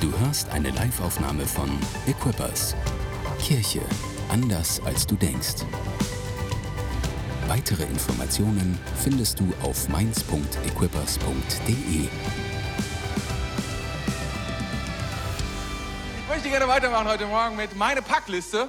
Du hörst eine Liveaufnahme von Equippers. Kirche anders als du denkst. Weitere Informationen findest du auf mainz.equippers.de. Ich möchte gerne weitermachen heute Morgen mit meiner Packliste.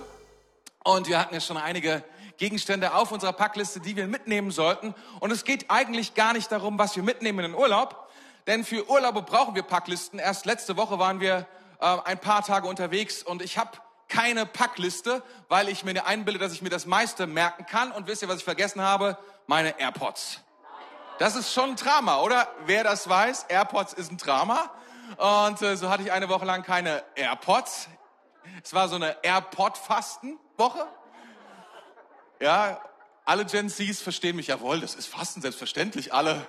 Und wir hatten ja schon einige Gegenstände auf unserer Packliste, die wir mitnehmen sollten. Und es geht eigentlich gar nicht darum, was wir mitnehmen in den Urlaub, denn für Urlaube brauchen wir Packlisten. Erst letzte Woche waren wir äh, ein paar Tage unterwegs und ich habe keine Packliste, weil ich mir einbilde, dass ich mir das meiste merken kann. Und wisst ihr, was ich vergessen habe? Meine AirPods. Das ist schon ein Drama, oder? Wer das weiß, AirPods ist ein Drama. Und äh, so hatte ich eine Woche lang keine AirPods. Es war so eine AirPod-Fasten-Woche. Ja, alle Gen Zs verstehen mich jawohl, das ist Fasten selbstverständlich. Alle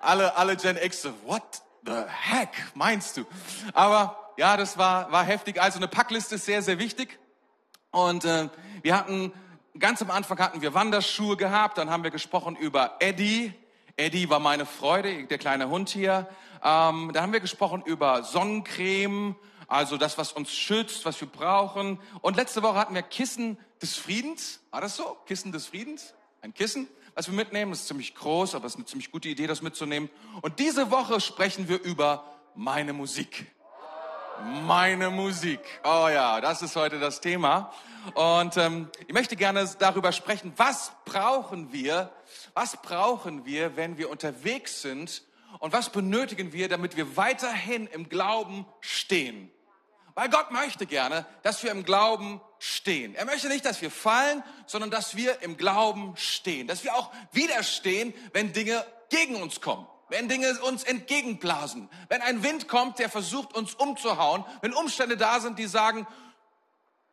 alle, alle Gen X so, what the heck meinst du? Aber ja, das war, war heftig. Also eine Packliste ist sehr, sehr wichtig. Und äh, wir hatten, ganz am Anfang hatten wir Wanderschuhe gehabt, dann haben wir gesprochen über Eddie. Eddie war meine Freude, der kleine Hund hier. Ähm, da haben wir gesprochen über Sonnencreme, also das, was uns schützt, was wir brauchen. Und letzte Woche hatten wir Kissen des Friedens. War das so? Kissen des Friedens? Ein Kissen? Was wir mitnehmen. Ist ziemlich groß, aber es ist eine ziemlich gute Idee, das mitzunehmen. Und diese Woche sprechen wir über meine Musik. Meine Musik. Oh ja, das ist heute das Thema. Und ähm, ich möchte gerne darüber sprechen, was brauchen wir, was brauchen wir, wenn wir unterwegs sind und was benötigen wir, damit wir weiterhin im Glauben stehen. Weil Gott möchte gerne, dass wir im Glauben stehen. Er möchte nicht, dass wir fallen, sondern dass wir im Glauben stehen. Dass wir auch widerstehen, wenn Dinge gegen uns kommen. Wenn Dinge uns entgegenblasen. Wenn ein Wind kommt, der versucht, uns umzuhauen. Wenn Umstände da sind, die sagen,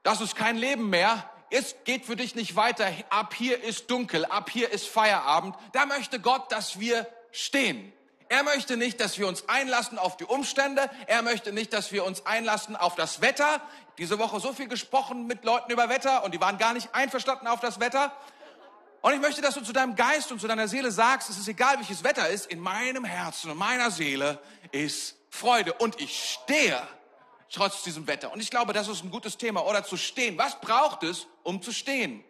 das ist kein Leben mehr. Es geht für dich nicht weiter. Ab hier ist dunkel. Ab hier ist Feierabend. Da möchte Gott, dass wir stehen. Er möchte nicht, dass wir uns einlassen auf die Umstände. Er möchte nicht, dass wir uns einlassen auf das Wetter. Diese Woche so viel gesprochen mit Leuten über Wetter und die waren gar nicht einverstanden auf das Wetter. Und ich möchte, dass du zu deinem Geist und zu deiner Seele sagst, es ist egal, welches Wetter ist, in meinem Herzen und meiner Seele ist Freude. Und ich stehe trotz diesem Wetter. Und ich glaube, das ist ein gutes Thema. Oder zu stehen. Was braucht es, um zu stehen?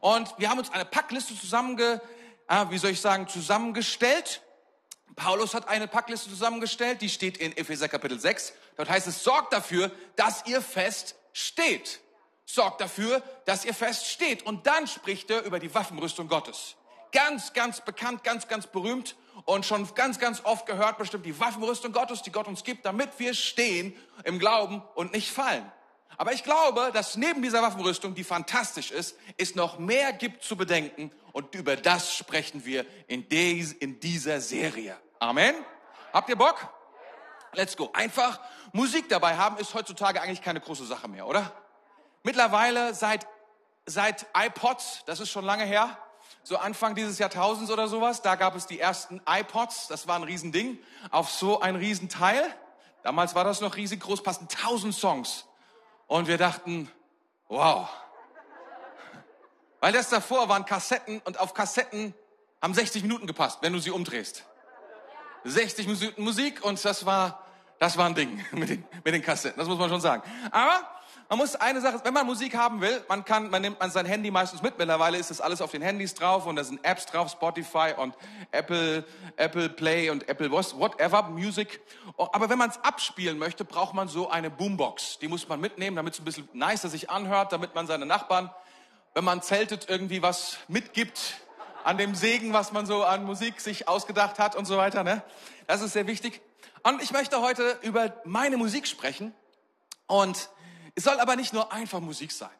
Und wir haben uns eine Packliste zusammenge, äh, wie soll ich sagen, zusammengestellt Paulus hat eine Packliste zusammengestellt, die steht in Epheser Kapitel 6. Dort heißt es, sorgt dafür, dass ihr fest steht. Sorgt dafür, dass ihr fest steht. Und dann spricht er über die Waffenrüstung Gottes. Ganz, ganz bekannt, ganz, ganz berühmt und schon ganz, ganz oft gehört bestimmt die Waffenrüstung Gottes, die Gott uns gibt, damit wir stehen im Glauben und nicht fallen. Aber ich glaube, dass neben dieser Waffenrüstung, die fantastisch ist, es noch mehr gibt zu bedenken und über das sprechen wir in, dieser Serie. Amen. Habt ihr Bock? Let's go. Einfach Musik dabei haben ist heutzutage eigentlich keine große Sache mehr, oder? Mittlerweile seit, seit iPods, das ist schon lange her, so Anfang dieses Jahrtausends oder sowas, da gab es die ersten iPods, das war ein Riesending, auf so ein Riesenteil. Damals war das noch riesig groß, passen tausend Songs. Und wir dachten, wow. Weil das davor waren Kassetten und auf Kassetten haben 60 Minuten gepasst, wenn du sie umdrehst. 60 Minuten Musik und das war, das war ein Ding mit den, mit den Kassetten, das muss man schon sagen. Aber man muss eine Sache, wenn man Musik haben will, man kann, man nimmt man sein Handy meistens mit. Mittlerweile ist das alles auf den Handys drauf und da sind Apps drauf, Spotify und Apple, Apple Play und Apple whatever, Music. Aber wenn man es abspielen möchte, braucht man so eine Boombox. Die muss man mitnehmen, damit es ein bisschen nicer sich anhört, damit man seine Nachbarn, wenn man zeltet, irgendwie was mitgibt an dem Segen, was man so an Musik sich ausgedacht hat und so weiter. Ne? Das ist sehr wichtig. Und ich möchte heute über meine Musik sprechen. Und es soll aber nicht nur einfach Musik sein.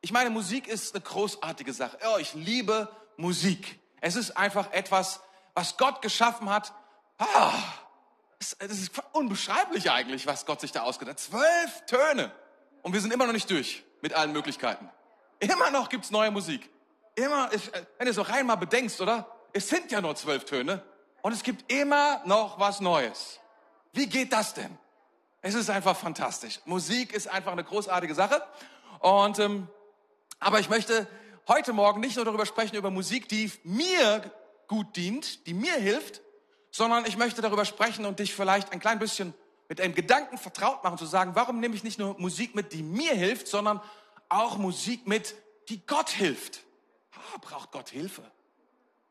Ich meine, Musik ist eine großartige Sache. Oh, ich liebe Musik. Es ist einfach etwas, was Gott geschaffen hat. Ah, es ist unbeschreiblich eigentlich, was Gott sich da ausgedacht hat. Zwölf Töne. Und wir sind immer noch nicht durch mit allen Möglichkeiten. Immer noch gibt's neue Musik. Immer, wenn du so rein mal bedenkst, oder? Es sind ja nur zwölf Töne und es gibt immer noch was Neues. Wie geht das denn? Es ist einfach fantastisch. Musik ist einfach eine großartige Sache. Und ähm, aber ich möchte heute Morgen nicht nur darüber sprechen über Musik, die mir gut dient, die mir hilft, sondern ich möchte darüber sprechen und dich vielleicht ein klein bisschen mit einem Gedanken vertraut machen, zu sagen, warum nehme ich nicht nur Musik mit, die mir hilft, sondern auch Musik mit, die Gott hilft. Oh, braucht Gott Hilfe?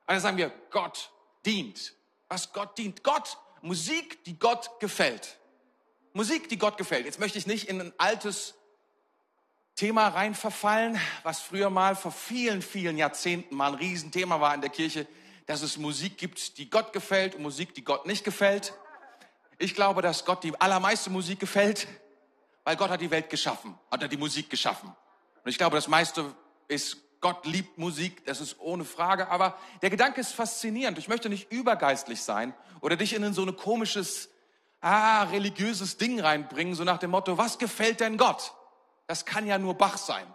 Also sagen wir, Gott dient. Was Gott dient. Gott, Musik, die Gott gefällt. Musik, die Gott gefällt. Jetzt möchte ich nicht in ein altes Thema rein verfallen, was früher mal vor vielen, vielen Jahrzehnten mal ein Riesenthema war in der Kirche, dass es Musik gibt, die Gott gefällt und Musik, die Gott nicht gefällt. Ich glaube, dass Gott die allermeiste Musik gefällt, weil Gott hat die Welt geschaffen, hat er die Musik geschaffen. Und ich glaube, das meiste ist, Gott liebt Musik, das ist ohne Frage. Aber der Gedanke ist faszinierend. Ich möchte nicht übergeistlich sein oder dich in so ein komisches, ah, religiöses Ding reinbringen, so nach dem Motto, was gefällt denn Gott? Das kann ja nur Bach sein.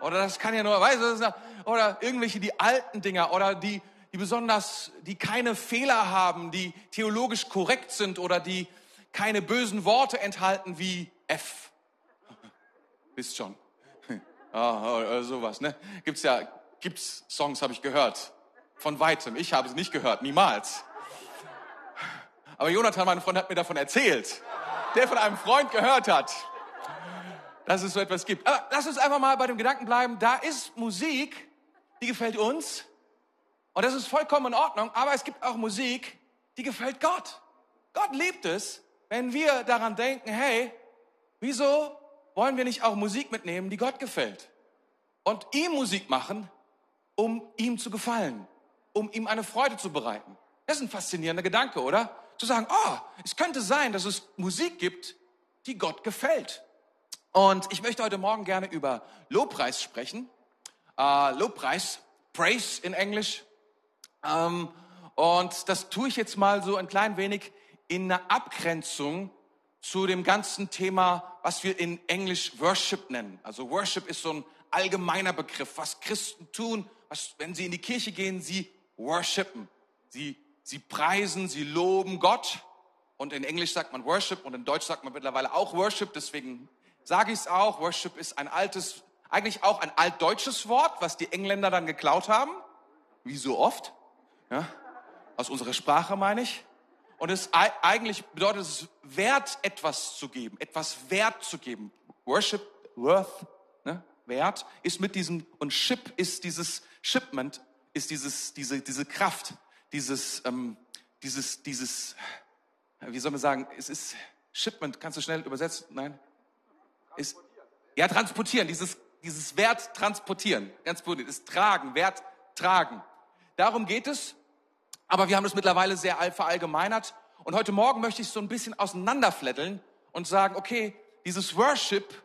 Oder das kann ja nur, weißt du, oder irgendwelche die alten Dinger oder die, die besonders, die keine Fehler haben, die theologisch korrekt sind oder die keine bösen Worte enthalten wie F. Wisst schon. Ah, sowas, ne? Gibt's ja, gibt's Songs, habe ich gehört. Von weitem. Ich habe es nicht gehört, niemals. Aber Jonathan, mein Freund, hat mir davon erzählt. Der von einem Freund gehört hat, dass es so etwas gibt. Aber lass uns einfach mal bei dem Gedanken bleiben. Da ist Musik, die gefällt uns. Und das ist vollkommen in Ordnung. Aber es gibt auch Musik, die gefällt Gott. Gott liebt es, wenn wir daran denken, hey, wieso wollen wir nicht auch Musik mitnehmen, die Gott gefällt? Und ihm Musik machen, um ihm zu gefallen, um ihm eine Freude zu bereiten. Das ist ein faszinierender Gedanke, oder? Zu sagen, oh, es könnte sein, dass es Musik gibt, die Gott gefällt. Und ich möchte heute Morgen gerne über Lobpreis sprechen. Uh, Lobpreis, Praise in Englisch. Ähm, und das tue ich jetzt mal so ein klein wenig in einer Abgrenzung zu dem ganzen Thema, was wir in Englisch Worship nennen. Also Worship ist so ein allgemeiner Begriff, was Christen tun, was, wenn sie in die Kirche gehen, sie worshipen. Sie, sie preisen, sie loben Gott. Und in Englisch sagt man Worship und in Deutsch sagt man mittlerweile auch Worship. Deswegen sage ich es auch. Worship ist ein altes, eigentlich auch ein altdeutsches Wort, was die Engländer dann geklaut haben. Wie so oft. Ja? Aus unserer Sprache meine ich. Und es eigentlich bedeutet es, Wert etwas zu geben, etwas Wert zu geben. Worship, worth, ne? Wert ist mit diesem, und Ship ist dieses Shipment, ist dieses, diese, diese Kraft, dieses, ähm, dieses, dieses, wie soll man sagen, es ist Shipment, kannst du schnell übersetzen? Nein? Ist, ja, transportieren, dieses, dieses Wert transportieren, ganz positiv, ist tragen, Wert tragen. Darum geht es. Aber wir haben das mittlerweile sehr verallgemeinert. Und heute Morgen möchte ich so ein bisschen auseinanderfleddeln und sagen, okay, dieses Worship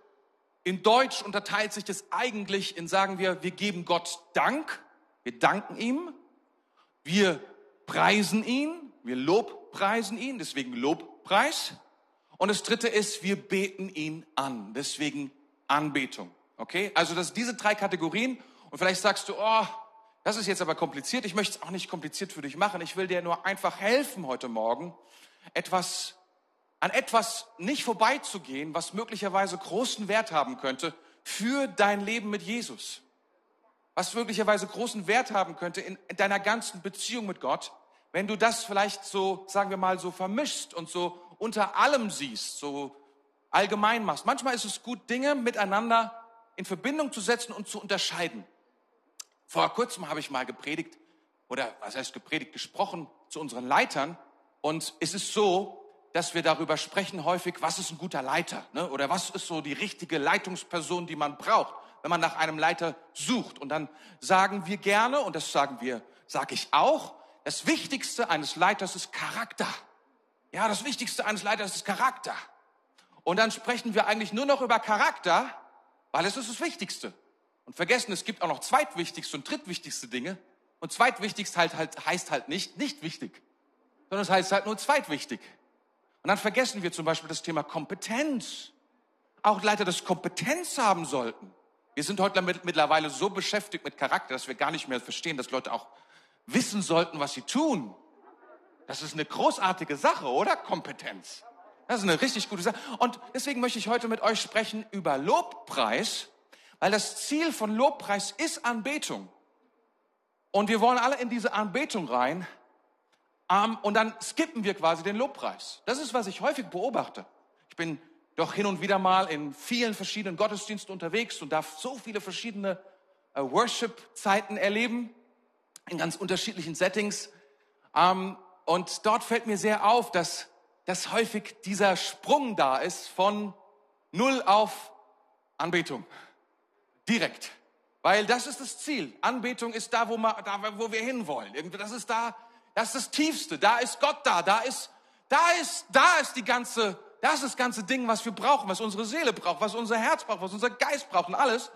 in Deutsch unterteilt sich das eigentlich in, sagen wir, wir geben Gott Dank, wir danken ihm, wir preisen ihn, wir lobpreisen ihn, deswegen Lobpreis. Und das dritte ist, wir beten ihn an, deswegen Anbetung. Okay? Also das diese drei Kategorien. Und vielleicht sagst du, oh, das ist jetzt aber kompliziert. Ich möchte es auch nicht kompliziert für dich machen. Ich will dir nur einfach helfen heute Morgen, etwas, an etwas nicht vorbeizugehen, was möglicherweise großen Wert haben könnte für dein Leben mit Jesus. Was möglicherweise großen Wert haben könnte in deiner ganzen Beziehung mit Gott, wenn du das vielleicht so, sagen wir mal, so vermischst und so unter allem siehst, so allgemein machst. Manchmal ist es gut, Dinge miteinander in Verbindung zu setzen und zu unterscheiden. Vor kurzem habe ich mal gepredigt, oder was heißt gepredigt, gesprochen zu unseren Leitern. Und es ist so, dass wir darüber sprechen häufig, was ist ein guter Leiter? Ne? Oder was ist so die richtige Leitungsperson, die man braucht, wenn man nach einem Leiter sucht. Und dann sagen wir gerne, und das sagen wir, sage ich auch, das Wichtigste eines Leiters ist Charakter. Ja, das Wichtigste eines Leiters ist Charakter. Und dann sprechen wir eigentlich nur noch über Charakter, weil es ist das Wichtigste und vergessen, es gibt auch noch zweitwichtigste und drittwichtigste Dinge. Und zweitwichtigst halt, halt, heißt halt nicht nicht wichtig, sondern es heißt halt nur zweitwichtig. Und dann vergessen wir zum Beispiel das Thema Kompetenz. Auch Leiter das Kompetenz haben sollten. Wir sind heute mittlerweile so beschäftigt mit Charakter, dass wir gar nicht mehr verstehen, dass Leute auch wissen sollten, was sie tun. Das ist eine großartige Sache, oder? Kompetenz. Das ist eine richtig gute Sache. Und deswegen möchte ich heute mit euch sprechen über Lobpreis weil das Ziel von Lobpreis ist Anbetung. Und wir wollen alle in diese Anbetung rein. Ähm, und dann skippen wir quasi den Lobpreis. Das ist, was ich häufig beobachte. Ich bin doch hin und wieder mal in vielen verschiedenen Gottesdiensten unterwegs und darf so viele verschiedene äh, Worship-Zeiten erleben, in ganz unterschiedlichen Settings. Ähm, und dort fällt mir sehr auf, dass, dass häufig dieser Sprung da ist von Null auf Anbetung. Direkt. Weil das ist das Ziel. Anbetung ist da, wo, wir, da, wo wir hinwollen. Das ist da, das ist das Tiefste. Da ist Gott da. Da ist, da ist, da ist die ganze, das ist das ganze Ding, was wir brauchen, was unsere Seele braucht, was unser Herz braucht, was unser Geist braucht und alles.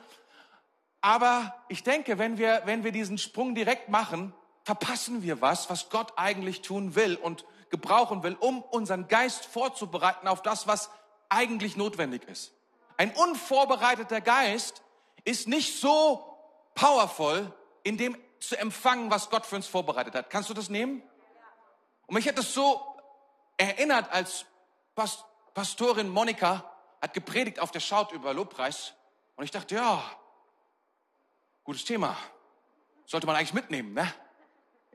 Aber ich denke, wenn wir, wenn wir diesen Sprung direkt machen, verpassen wir was, was Gott eigentlich tun will und gebrauchen will, um unseren Geist vorzubereiten auf das, was eigentlich notwendig ist. Ein unvorbereiteter Geist ist nicht so powerful, in dem zu empfangen, was Gott für uns vorbereitet hat. Kannst du das nehmen? Und mich hat das so erinnert, als Pastorin Monika hat gepredigt auf der Schaut über Lobpreis. Und ich dachte, ja, gutes Thema. Sollte man eigentlich mitnehmen, ne?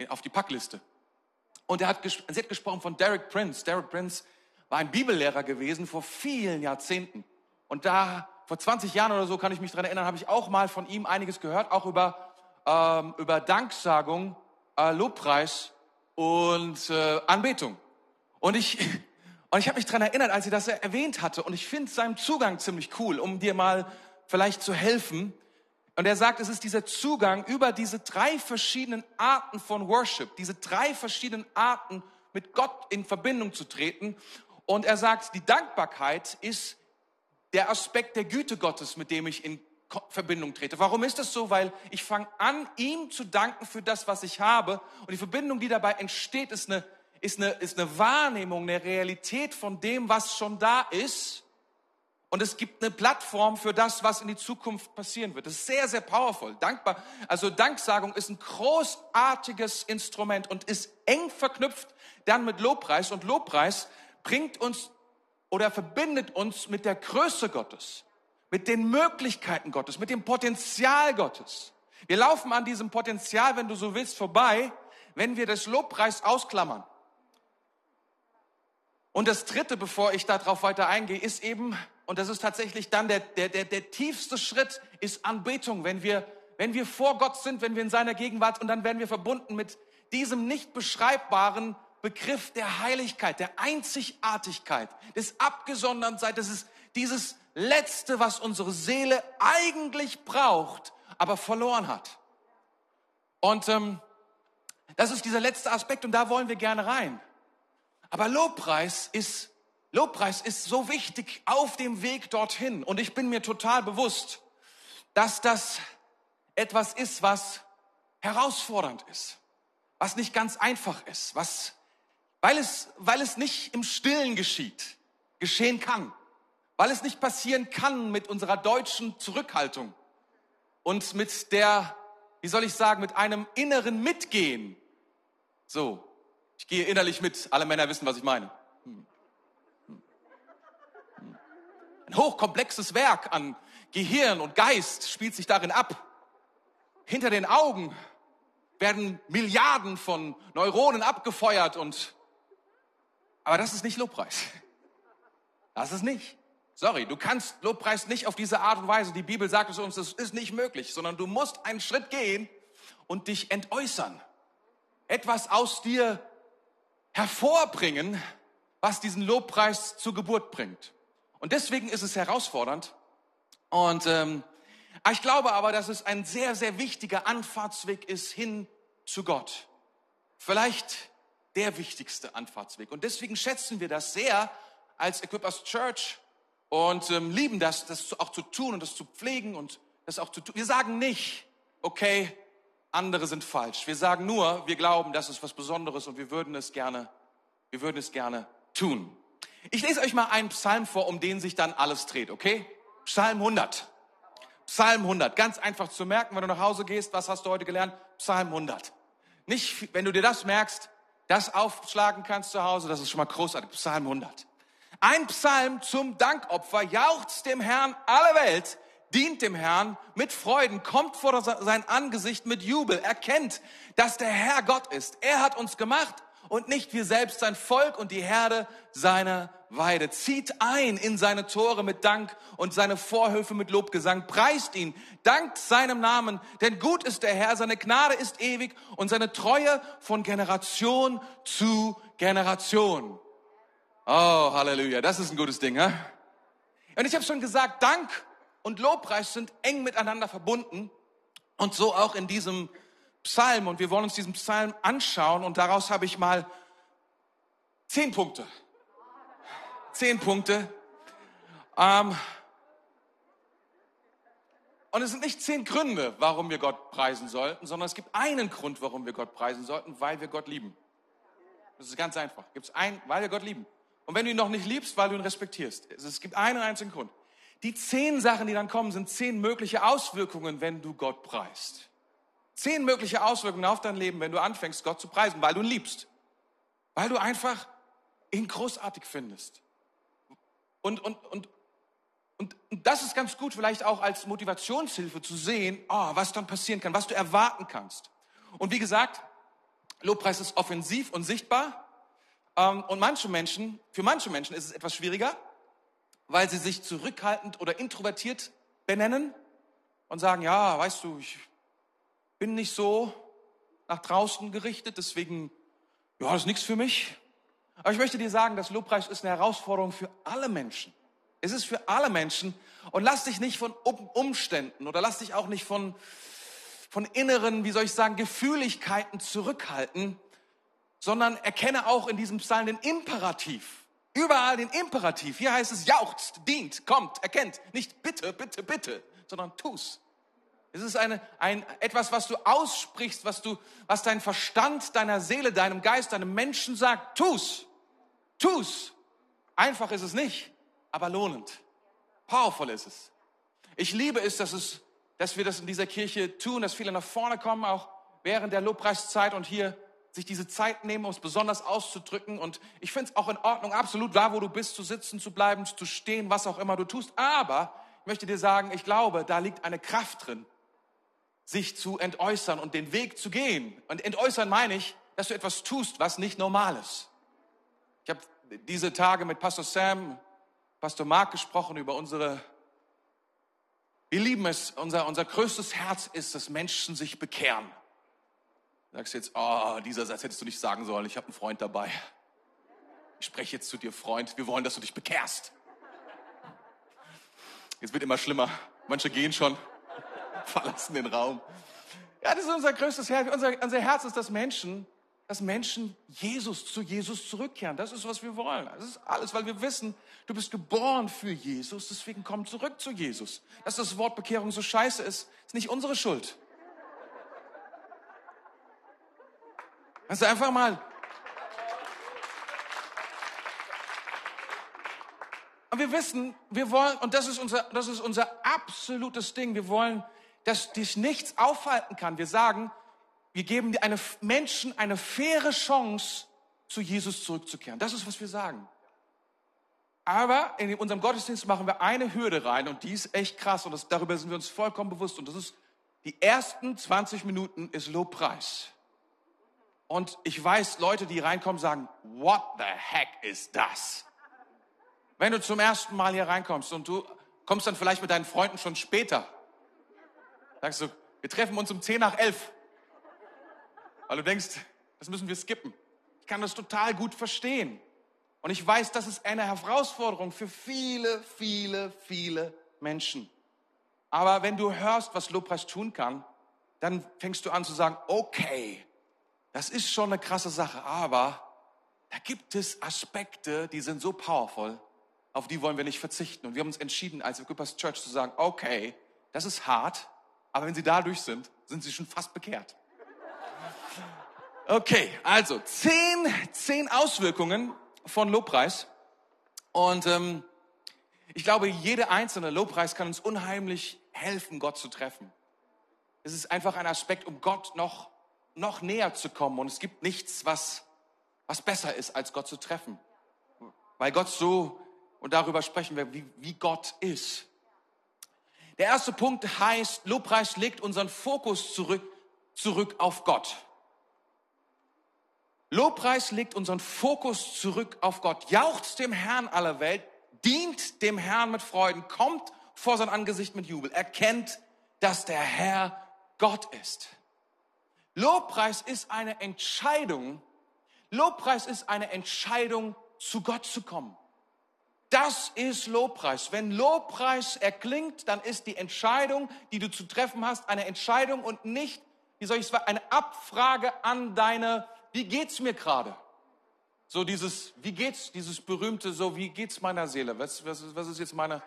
Auf die Packliste. Und er hat, sie hat gesprochen von Derek Prince. Derek Prince war ein Bibellehrer gewesen vor vielen Jahrzehnten. Und da, vor 20 Jahren oder so, kann ich mich dran erinnern, habe ich auch mal von ihm einiges gehört, auch über, ähm, über Danksagung, äh, Lobpreis und äh, Anbetung. Und ich, und ich habe mich dran erinnert, als er das erwähnt hatte. Und ich finde seinen Zugang ziemlich cool, um dir mal vielleicht zu helfen. Und er sagt, es ist dieser Zugang über diese drei verschiedenen Arten von Worship, diese drei verschiedenen Arten, mit Gott in Verbindung zu treten. Und er sagt, die Dankbarkeit ist der Aspekt der Güte Gottes, mit dem ich in Verbindung trete. Warum ist das so? Weil ich fange an, ihm zu danken für das, was ich habe. Und die Verbindung, die dabei entsteht, ist eine, ist eine, ist eine Wahrnehmung, eine Realität von dem, was schon da ist. Und es gibt eine Plattform für das, was in die Zukunft passieren wird. Das ist sehr, sehr powerful. Dankbar. Also Danksagung ist ein großartiges Instrument und ist eng verknüpft dann mit Lobpreis. Und Lobpreis bringt uns oder verbindet uns mit der Größe Gottes, mit den Möglichkeiten Gottes, mit dem Potenzial Gottes. Wir laufen an diesem Potenzial, wenn du so willst, vorbei, wenn wir das Lobpreis ausklammern. Und das Dritte, bevor ich darauf weiter eingehe, ist eben, und das ist tatsächlich dann der, der, der, der tiefste Schritt, ist Anbetung. Wenn wir, wenn wir vor Gott sind, wenn wir in seiner Gegenwart und dann werden wir verbunden mit diesem nicht beschreibbaren Begriff der Heiligkeit, der Einzigartigkeit, des Abgesondertseins. Das ist dieses Letzte, was unsere Seele eigentlich braucht, aber verloren hat. Und ähm, das ist dieser letzte Aspekt und da wollen wir gerne rein. Aber Lobpreis ist Lobpreis ist so wichtig auf dem Weg dorthin und ich bin mir total bewusst, dass das etwas ist, was herausfordernd ist, was nicht ganz einfach ist, was weil es, weil es nicht im Stillen geschieht, geschehen kann, weil es nicht passieren kann mit unserer deutschen Zurückhaltung und mit der, wie soll ich sagen, mit einem inneren Mitgehen. So, ich gehe innerlich mit, alle Männer wissen, was ich meine. Hm. Hm. Hm. Ein hochkomplexes Werk an Gehirn und Geist spielt sich darin ab. Hinter den Augen werden Milliarden von Neuronen abgefeuert und aber das ist nicht Lobpreis. Das ist nicht. Sorry, du kannst Lobpreis nicht auf diese Art und Weise. Die Bibel sagt es uns, das ist nicht möglich, sondern du musst einen Schritt gehen und dich entäußern. Etwas aus dir hervorbringen, was diesen Lobpreis zur Geburt bringt. Und deswegen ist es herausfordernd. Und ähm, ich glaube aber, dass es ein sehr, sehr wichtiger Anfahrtsweg ist hin zu Gott. Vielleicht der wichtigste Anfahrtsweg. Und deswegen schätzen wir das sehr als Equippers Church und ähm, lieben das, das auch zu tun und das zu pflegen und das auch zu tun. Wir sagen nicht, okay, andere sind falsch. Wir sagen nur, wir glauben, das ist was Besonderes und wir würden es gerne, wir würden es gerne tun. Ich lese euch mal einen Psalm vor, um den sich dann alles dreht, okay? Psalm 100. Psalm 100. Ganz einfach zu merken, wenn du nach Hause gehst, was hast du heute gelernt? Psalm 100. Nicht, wenn du dir das merkst, das aufschlagen kannst zu Hause, das ist schon mal großartig. Psalm 100. Ein Psalm zum Dankopfer, jauchzt dem Herrn alle Welt, dient dem Herrn mit Freuden, kommt vor sein Angesicht mit Jubel, erkennt, dass der Herr Gott ist. Er hat uns gemacht und nicht wir selbst sein Volk und die Herde seiner Weide. Zieht ein in seine Tore mit Dank und seine Vorhöfe mit Lobgesang. Preist ihn, dankt seinem Namen, denn gut ist der Herr, seine Gnade ist ewig und seine Treue von Generation zu Generation. Oh, Halleluja, das ist ein gutes Ding, ja? Und ich habe schon gesagt, Dank und Lobpreis sind eng miteinander verbunden und so auch in diesem Psalm. Und wir wollen uns diesen Psalm anschauen und daraus habe ich mal zehn Punkte. Zehn Punkte. Ähm, und es sind nicht zehn Gründe, warum wir Gott preisen sollten, sondern es gibt einen Grund, warum wir Gott preisen sollten, weil wir Gott lieben. Das ist ganz einfach. Gibt es einen, weil wir Gott lieben. Und wenn du ihn noch nicht liebst, weil du ihn respektierst. Es gibt einen einzigen Grund. Die zehn Sachen, die dann kommen, sind zehn mögliche Auswirkungen, wenn du Gott preist. Zehn mögliche Auswirkungen auf dein Leben, wenn du anfängst, Gott zu preisen, weil du ihn liebst. Weil du einfach ihn großartig findest. Und, und, und, und, und das ist ganz gut, vielleicht auch als Motivationshilfe zu sehen, oh, was dann passieren kann, was du erwarten kannst. Und wie gesagt, Lobpreis ist offensiv und sichtbar. Ähm, und manche Menschen, für manche Menschen ist es etwas schwieriger, weil sie sich zurückhaltend oder introvertiert benennen und sagen, ja, weißt du, ich bin nicht so nach draußen gerichtet, deswegen, ja, das ist nichts für mich. Aber ich möchte dir sagen, das Lobpreis ist eine Herausforderung für alle Menschen. Es ist für alle Menschen. Und lass dich nicht von Umständen oder lass dich auch nicht von, von inneren, wie soll ich sagen, Gefühligkeiten zurückhalten, sondern erkenne auch in diesem Psalm den Imperativ. Überall den Imperativ. Hier heißt es jauchzt, dient, kommt, erkennt. Nicht bitte, bitte, bitte, sondern tu's. Es ist eine, ein, etwas, was du aussprichst, was du, was dein Verstand, deiner Seele, deinem Geist, deinem Menschen sagt. Tu's. Tu's. Einfach ist es nicht, aber lohnend. Powerful ist es. Ich liebe es, dass es, dass wir das in dieser Kirche tun, dass viele nach vorne kommen, auch während der Lobpreiszeit und hier sich diese Zeit nehmen, um es besonders auszudrücken. Und ich finde es auch in Ordnung, absolut da, wo du bist, zu sitzen, zu bleiben, zu stehen, was auch immer du tust. Aber ich möchte dir sagen, ich glaube, da liegt eine Kraft drin, sich zu entäußern und den Weg zu gehen. Und entäußern meine ich, dass du etwas tust, was nicht normal ist. Ich habe diese Tage mit Pastor Sam, Pastor Mark gesprochen über unsere, wir lieben es, unser, unser größtes Herz ist, dass Menschen sich bekehren. Sagst jetzt, oh, dieser Satz hättest du nicht sagen sollen, ich habe einen Freund dabei. Ich spreche jetzt zu dir, Freund, wir wollen, dass du dich bekehrst. Jetzt wird immer schlimmer. Manche gehen schon, verlassen den Raum. Ja, das ist unser größtes Herz. Unser, unser Herz ist, dass Menschen, dass Menschen Jesus zu Jesus zurückkehren. Das ist, was wir wollen. Das ist alles, weil wir wissen, du bist geboren für Jesus, deswegen komm zurück zu Jesus. Dass das Wort Bekehrung so scheiße ist, ist nicht unsere Schuld. Also einfach mal. Und wir wissen, wir wollen, und das ist unser, das ist unser absolutes Ding, wir wollen, dass dich nichts aufhalten kann. Wir sagen, wir geben eine Menschen eine faire Chance, zu Jesus zurückzukehren. Das ist, was wir sagen. Aber in unserem Gottesdienst machen wir eine Hürde rein und die ist echt krass und das, darüber sind wir uns vollkommen bewusst. Und das ist, die ersten 20 Minuten ist Lobpreis. Und ich weiß, Leute, die reinkommen, sagen, what the heck ist das? Wenn du zum ersten Mal hier reinkommst und du kommst dann vielleicht mit deinen Freunden schon später, sagst du, wir treffen uns um 10 nach 11. Weil du denkst, das müssen wir skippen. Ich kann das total gut verstehen. Und ich weiß, das ist eine Herausforderung für viele, viele, viele Menschen. Aber wenn du hörst, was Lobpreis tun kann, dann fängst du an zu sagen, okay, das ist schon eine krasse Sache, aber da gibt es Aspekte, die sind so powerful, auf die wollen wir nicht verzichten. Und wir haben uns entschieden, als Equippers Church zu sagen, okay, das ist hart, aber wenn Sie dadurch sind, sind Sie schon fast bekehrt. Okay, also zehn, zehn Auswirkungen von Lobpreis. Und ähm, ich glaube, jede einzelne Lobpreis kann uns unheimlich helfen, Gott zu treffen. Es ist einfach ein Aspekt, um Gott noch noch näher zu kommen. Und es gibt nichts, was, was besser ist, als Gott zu treffen. Weil Gott so, und darüber sprechen wir, wie, wie Gott ist. Der erste Punkt heißt, Lobpreis legt unseren Fokus zurück, zurück auf Gott. Lobpreis legt unseren Fokus zurück auf Gott, jauchzt dem Herrn aller Welt, dient dem Herrn mit Freuden, kommt vor sein Angesicht mit Jubel, erkennt, dass der Herr Gott ist. Lobpreis ist eine Entscheidung. Lobpreis ist eine Entscheidung, zu Gott zu kommen. Das ist Lobpreis. Wenn Lobpreis erklingt, dann ist die Entscheidung, die du zu treffen hast, eine Entscheidung und nicht, wie soll ich sagen, eine Abfrage an deine, wie geht's mir gerade? So dieses, wie geht's, dieses berühmte, so wie geht's meiner Seele? Was, was, was ist jetzt meine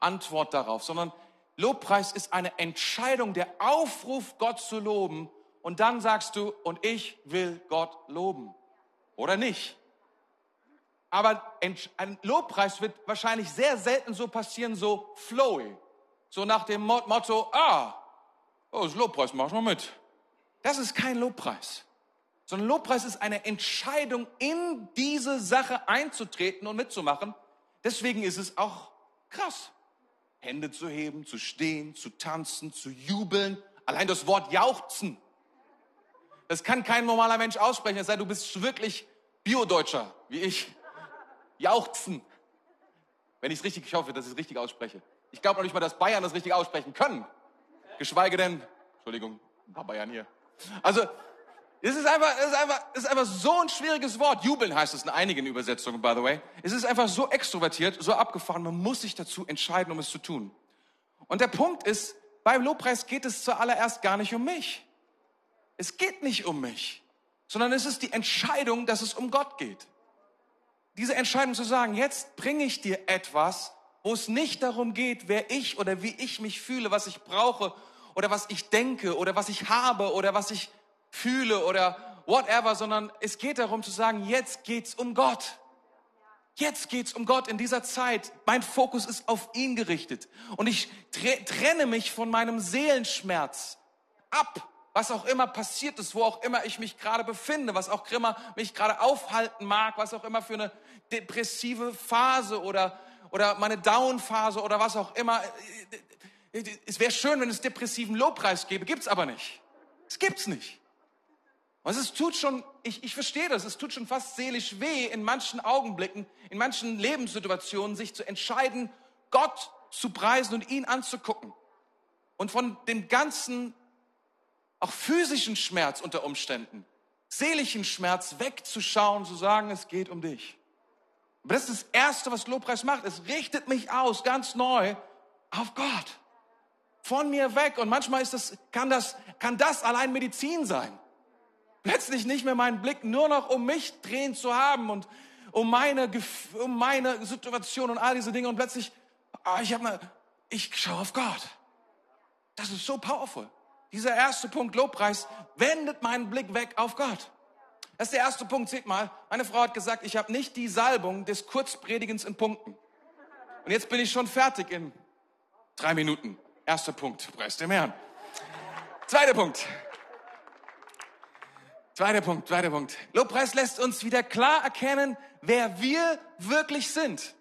Antwort darauf? Sondern Lobpreis ist eine Entscheidung, der Aufruf, Gott zu loben. Und dann sagst du, und ich will Gott loben. Oder nicht? Aber ein Lobpreis wird wahrscheinlich sehr selten so passieren, so flowy. So nach dem Motto, ah, oh, das Lobpreis, mach mal mit. Das ist kein Lobpreis. Sondern Lobpreis ist eine Entscheidung, in diese Sache einzutreten und mitzumachen. Deswegen ist es auch krass. Hände zu heben, zu stehen, zu tanzen, zu jubeln. Allein das Wort jauchzen. Das kann kein normaler Mensch aussprechen, es sei du bist wirklich Bio-Deutscher, wie ich jauchzen. Wenn ich es richtig, ich hoffe, dass ich es richtig ausspreche. Ich glaube noch nicht mal, dass Bayern das richtig aussprechen können. Geschweige denn, Entschuldigung, ein paar Bayern hier. Also, es ist einfach, es ist einfach, es ist einfach so ein schwieriges Wort. Jubeln heißt es in einigen Übersetzungen, by the way. Es ist einfach so extrovertiert, so abgefahren. Man muss sich dazu entscheiden, um es zu tun. Und der Punkt ist, beim Lobpreis geht es zuallererst gar nicht um mich. Es geht nicht um mich, sondern es ist die Entscheidung, dass es um Gott geht diese Entscheidung zu sagen, jetzt bringe ich dir etwas, wo es nicht darum geht, wer ich oder wie ich mich fühle, was ich brauche oder was ich denke oder was ich habe oder was ich fühle oder whatever, sondern es geht darum zu sagen, jetzt geht's um Gott. Jetzt geht's um Gott in dieser Zeit. Mein Fokus ist auf ihn gerichtet und ich trenne mich von meinem Seelenschmerz ab was auch immer passiert ist, wo auch immer ich mich gerade befinde, was auch immer mich gerade aufhalten mag, was auch immer für eine depressive Phase oder, oder meine Down-Phase oder was auch immer. Es wäre schön, wenn es depressiven Lobpreis gäbe, gibt's aber nicht. Es gibt's nicht. Und es tut schon, ich, ich verstehe das, es tut schon fast seelisch weh, in manchen Augenblicken, in manchen Lebenssituationen sich zu entscheiden, Gott zu preisen und ihn anzugucken. Und von dem ganzen auch physischen Schmerz unter Umständen, seelischen Schmerz wegzuschauen, zu sagen, es geht um dich. Aber das ist das Erste, was Lobpreis macht. Es richtet mich aus, ganz neu, auf Gott. Von mir weg. Und manchmal ist das, kann das, kann das allein Medizin sein. Plötzlich nicht mehr meinen Blick nur noch um mich drehen zu haben und um meine, um meine Situation und all diese Dinge. Und plötzlich, ah, ich ich schaue auf Gott. Das ist so powerful. Dieser erste Punkt, Lobpreis, wendet meinen Blick weg auf Gott. Das ist der erste Punkt. Seht mal, meine Frau hat gesagt, ich habe nicht die Salbung des Kurzpredigens in Punkten. Und jetzt bin ich schon fertig in drei Minuten. Erster Punkt, preis dem Herrn. Zweiter Punkt. Zweiter Punkt, zweiter Punkt. Lobpreis lässt uns wieder klar erkennen, wer wir wirklich sind.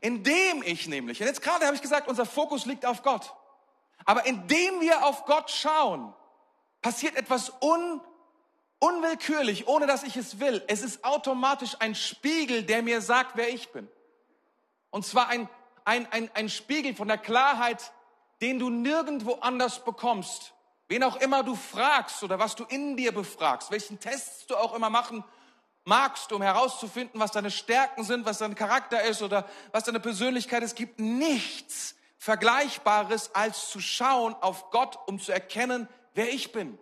Indem ich nämlich, und jetzt gerade habe ich gesagt, unser Fokus liegt auf Gott. Aber indem wir auf Gott schauen, passiert etwas un, unwillkürlich, ohne dass ich es will. Es ist automatisch ein Spiegel, der mir sagt, wer ich bin. Und zwar ein, ein, ein, ein Spiegel von der Klarheit, den du nirgendwo anders bekommst. Wen auch immer du fragst oder was du in dir befragst, welchen Tests du auch immer machen magst, um herauszufinden, was deine Stärken sind, was dein Charakter ist oder was deine Persönlichkeit ist, gibt nichts, Vergleichbares, als zu schauen auf Gott, um zu erkennen, wer ich bin.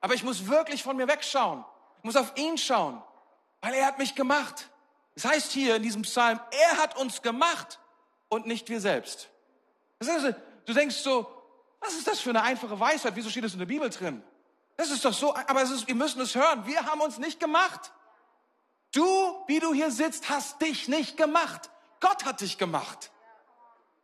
Aber ich muss wirklich von mir wegschauen. Ich muss auf ihn schauen, weil er hat mich gemacht. Das heißt hier in diesem Psalm, er hat uns gemacht und nicht wir selbst. Das heißt, du denkst so, was ist das für eine einfache Weisheit? Wieso steht das in der Bibel drin? Das ist doch so, aber es ist, wir müssen es hören. Wir haben uns nicht gemacht. Du, wie du hier sitzt, hast dich nicht gemacht. Gott hat dich gemacht.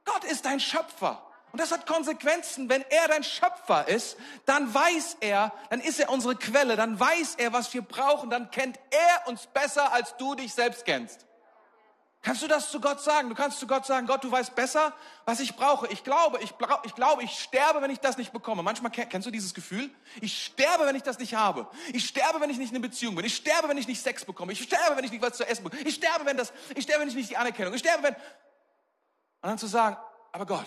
Gott ist dein Schöpfer. Und das hat Konsequenzen. Wenn er dein Schöpfer ist, dann weiß er, dann ist er unsere Quelle, dann weiß er, was wir brauchen, dann kennt er uns besser, als du dich selbst kennst. Kannst du das zu Gott sagen? Du kannst zu Gott sagen, Gott, du weißt besser, was ich brauche. Ich glaube, ich, ich glaube, ich sterbe, wenn ich das nicht bekomme. Manchmal kennst du dieses Gefühl? Ich sterbe, wenn ich das nicht habe. Ich sterbe, wenn ich nicht in einer Beziehung bin. Ich sterbe, wenn ich nicht Sex bekomme. Ich sterbe, wenn ich nicht was zu essen bekomme. Ich sterbe, wenn das, ich sterbe, wenn ich nicht die Anerkennung. Ich sterbe, wenn, und dann zu sagen, aber Gott,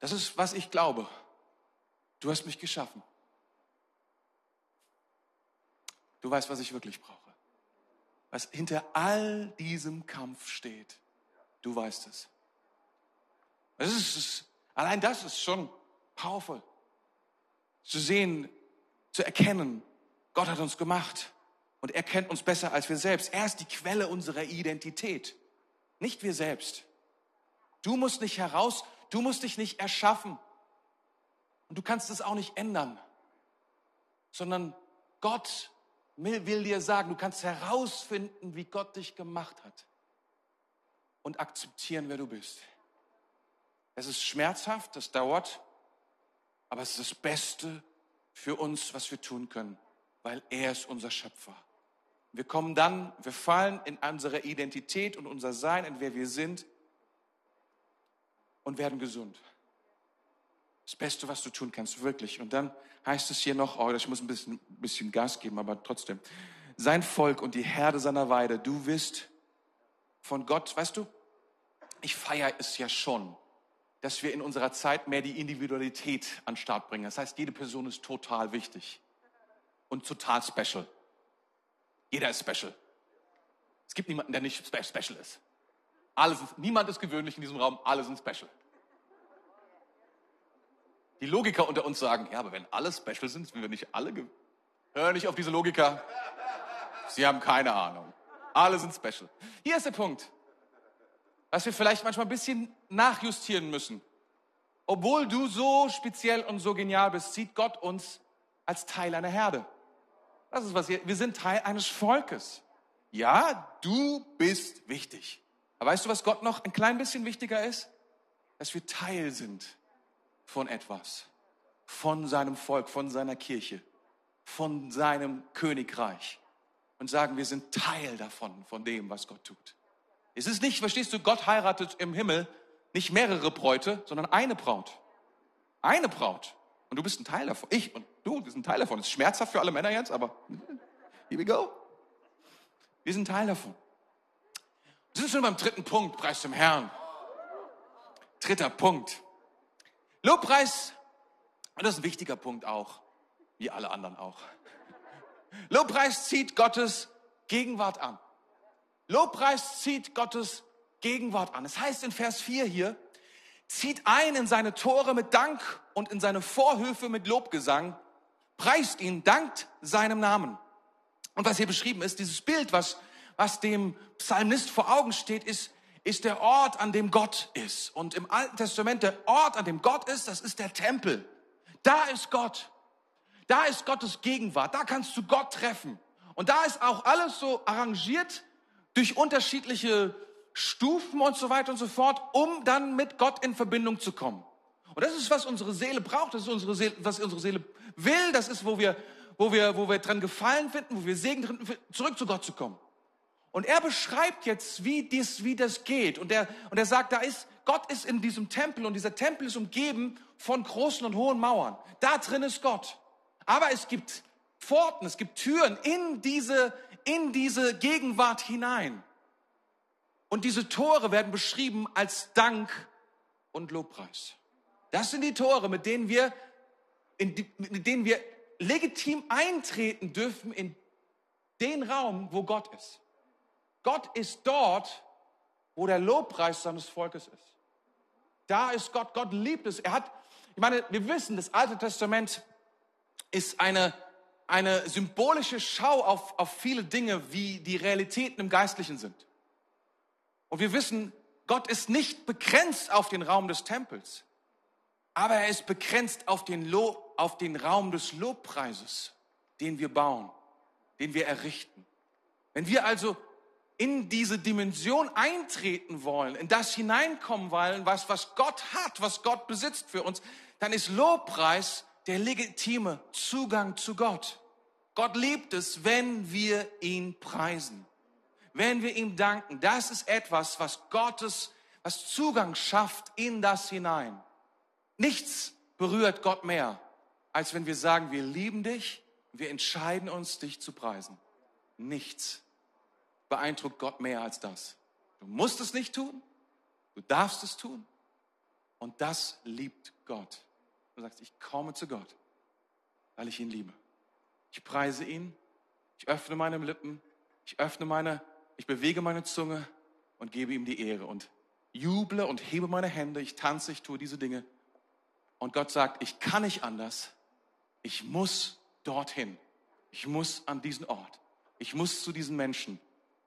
das ist, was ich glaube. Du hast mich geschaffen. Du weißt, was ich wirklich brauche was hinter all diesem Kampf steht. Du weißt es. Das ist, allein das ist schon powerful. Zu sehen, zu erkennen, Gott hat uns gemacht und er kennt uns besser als wir selbst. Er ist die Quelle unserer Identität, nicht wir selbst. Du musst nicht heraus, du musst dich nicht erschaffen und du kannst es auch nicht ändern, sondern Gott will, dir sagen, du kannst herausfinden, wie Gott dich gemacht hat und akzeptieren, wer du bist. Es ist schmerzhaft, es dauert, aber es ist das Beste für uns, was wir tun können, weil er ist unser Schöpfer. Wir kommen dann, wir fallen in unsere Identität und unser Sein, in wer wir sind und werden gesund. Das Beste, was du tun kannst, wirklich. Und dann heißt es hier noch, oh, ich muss ein bisschen, bisschen Gas geben, aber trotzdem. Sein Volk und die Herde seiner Weide, du wirst von Gott, weißt du, ich feiere es ja schon, dass wir in unserer Zeit mehr die Individualität an den Start bringen. Das heißt, jede Person ist total wichtig und total special. Jeder ist special. Es gibt niemanden, der nicht special ist. Alles ist niemand ist gewöhnlich in diesem Raum, alle sind special. Die Logiker unter uns sagen, ja, aber wenn alle special sind, sind wir nicht alle. Hör nicht auf diese Logiker. Sie haben keine Ahnung. Alle sind special. Hier ist der Punkt, was wir vielleicht manchmal ein bisschen nachjustieren müssen. Obwohl du so speziell und so genial bist, sieht Gott uns als Teil einer Herde. Das ist was wir, wir sind Teil eines Volkes. Ja, du bist wichtig. Aber weißt du, was Gott noch ein klein bisschen wichtiger ist? Dass wir Teil sind von etwas, von seinem Volk, von seiner Kirche, von seinem Königreich und sagen, wir sind Teil davon, von dem, was Gott tut. Es ist nicht, verstehst du, Gott heiratet im Himmel nicht mehrere Bräute, sondern eine Braut. Eine Braut. Und du bist ein Teil davon. Ich und du, wir sind Teil davon. Es ist schmerzhaft für alle Männer jetzt, aber here we go. Wir sind Teil davon. Sind schon beim dritten Punkt, preis dem Herrn. Dritter Punkt. Lobpreis, und das ist ein wichtiger Punkt auch, wie alle anderen auch. Lobpreis zieht Gottes Gegenwart an. Lobpreis zieht Gottes Gegenwart an. Es heißt in Vers 4 hier, zieht ein in seine Tore mit Dank und in seine Vorhöfe mit Lobgesang, preist ihn, dankt seinem Namen. Und was hier beschrieben ist, dieses Bild, was, was dem Psalmist vor Augen steht, ist, ist der Ort, an dem Gott ist. Und im Alten Testament, der Ort, an dem Gott ist, das ist der Tempel. Da ist Gott. Da ist Gottes Gegenwart. Da kannst du Gott treffen. Und da ist auch alles so arrangiert durch unterschiedliche Stufen und so weiter und so fort, um dann mit Gott in Verbindung zu kommen. Und das ist, was unsere Seele braucht, das ist unsere Seele, was unsere Seele will, das ist, wo wir, wo wir, wo wir dran gefallen finden, wo wir Segen drin, zurück zu Gott zu kommen. Und er beschreibt jetzt, wie dies, wie das geht. Und er, und er sagt, da ist, Gott ist in diesem Tempel und dieser Tempel ist umgeben von großen und hohen Mauern. Da drin ist Gott. Aber es gibt Pforten, es gibt Türen in diese, in diese Gegenwart hinein. Und diese Tore werden beschrieben als Dank und Lobpreis. Das sind die Tore, mit denen wir, die, mit denen wir legitim eintreten dürfen in den Raum, wo Gott ist. Gott ist dort, wo der Lobpreis seines Volkes ist. Da ist Gott. Gott liebt es. Er hat, ich meine, wir wissen, das Alte Testament ist eine, eine symbolische Schau auf, auf viele Dinge, wie die Realitäten im Geistlichen sind. Und wir wissen, Gott ist nicht begrenzt auf den Raum des Tempels, aber er ist begrenzt auf den, Lo auf den Raum des Lobpreises, den wir bauen, den wir errichten. Wenn wir also in diese Dimension eintreten wollen, in das hineinkommen wollen, was, was Gott hat, was Gott besitzt für uns, dann ist Lobpreis der legitime Zugang zu Gott. Gott liebt es, wenn wir ihn preisen. wenn wir ihm danken, das ist etwas, was Gottes, was Zugang schafft in das hinein. Nichts berührt Gott mehr, als wenn wir sagen, wir lieben dich, wir entscheiden uns, dich zu preisen. Nichts beeindruckt Gott mehr als das. Du musst es nicht tun, du darfst es tun. Und das liebt Gott. Du sagst, ich komme zu Gott, weil ich ihn liebe. Ich preise ihn, ich öffne meine Lippen, ich öffne meine, ich bewege meine Zunge und gebe ihm die Ehre und juble und hebe meine Hände, ich tanze, ich tue diese Dinge. Und Gott sagt, ich kann nicht anders, ich muss dorthin, ich muss an diesen Ort, ich muss zu diesen Menschen,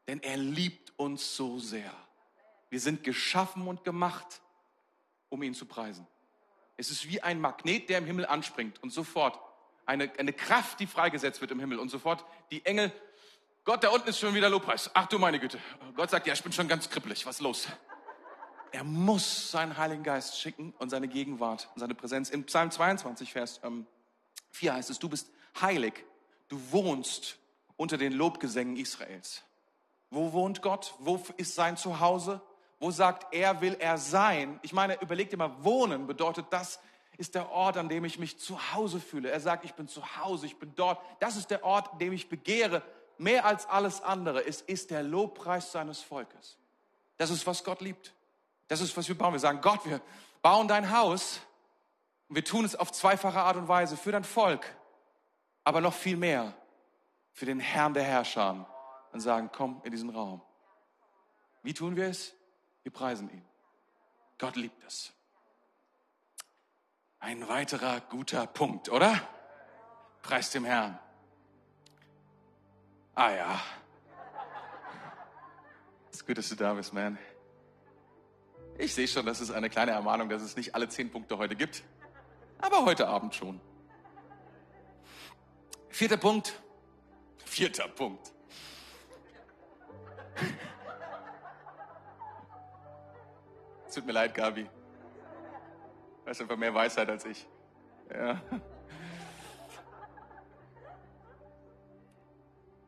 denn er liebt uns so sehr. Wir sind geschaffen und gemacht, um ihn zu preisen. Es ist wie ein Magnet, der im Himmel anspringt und sofort eine, eine Kraft, die freigesetzt wird im Himmel und sofort die Engel, Gott, da unten ist schon wieder Lobpreis. Ach du meine Güte. Gott sagt, ja, ich bin schon ganz kribbelig. Was ist los? Er muss seinen Heiligen Geist schicken und seine Gegenwart und seine Präsenz. Im Psalm 22, Vers ähm, 4 heißt es, du bist heilig, du wohnst unter den Lobgesängen Israels. Wo wohnt Gott? Wo ist sein Zuhause? Wo sagt er, will er sein? Ich meine, überleg dir mal, wohnen bedeutet, das ist der Ort, an dem ich mich zu Hause fühle. Er sagt, ich bin zu Hause, ich bin dort. Das ist der Ort, an dem ich begehre, mehr als alles andere. Es ist der Lobpreis seines Volkes. Das ist, was Gott liebt. Das ist, was wir bauen. Wir sagen, Gott, wir bauen dein Haus und wir tun es auf zweifache Art und Weise für dein Volk, aber noch viel mehr für den Herrn der Herrscher und sagen, komm in diesen Raum. Wie tun wir es? Wir preisen ihn. Gott liebt es. Ein weiterer guter Punkt, oder? Preis dem Herrn. Ah ja. Es ist gut, dass du da bist, man. Ich sehe schon, das ist eine kleine Ermahnung, dass es nicht alle zehn Punkte heute gibt. Aber heute Abend schon. Vierter Punkt. Vierter Punkt. Es tut mir leid, Gabi. Du hast einfach mehr Weisheit als ich. Ja.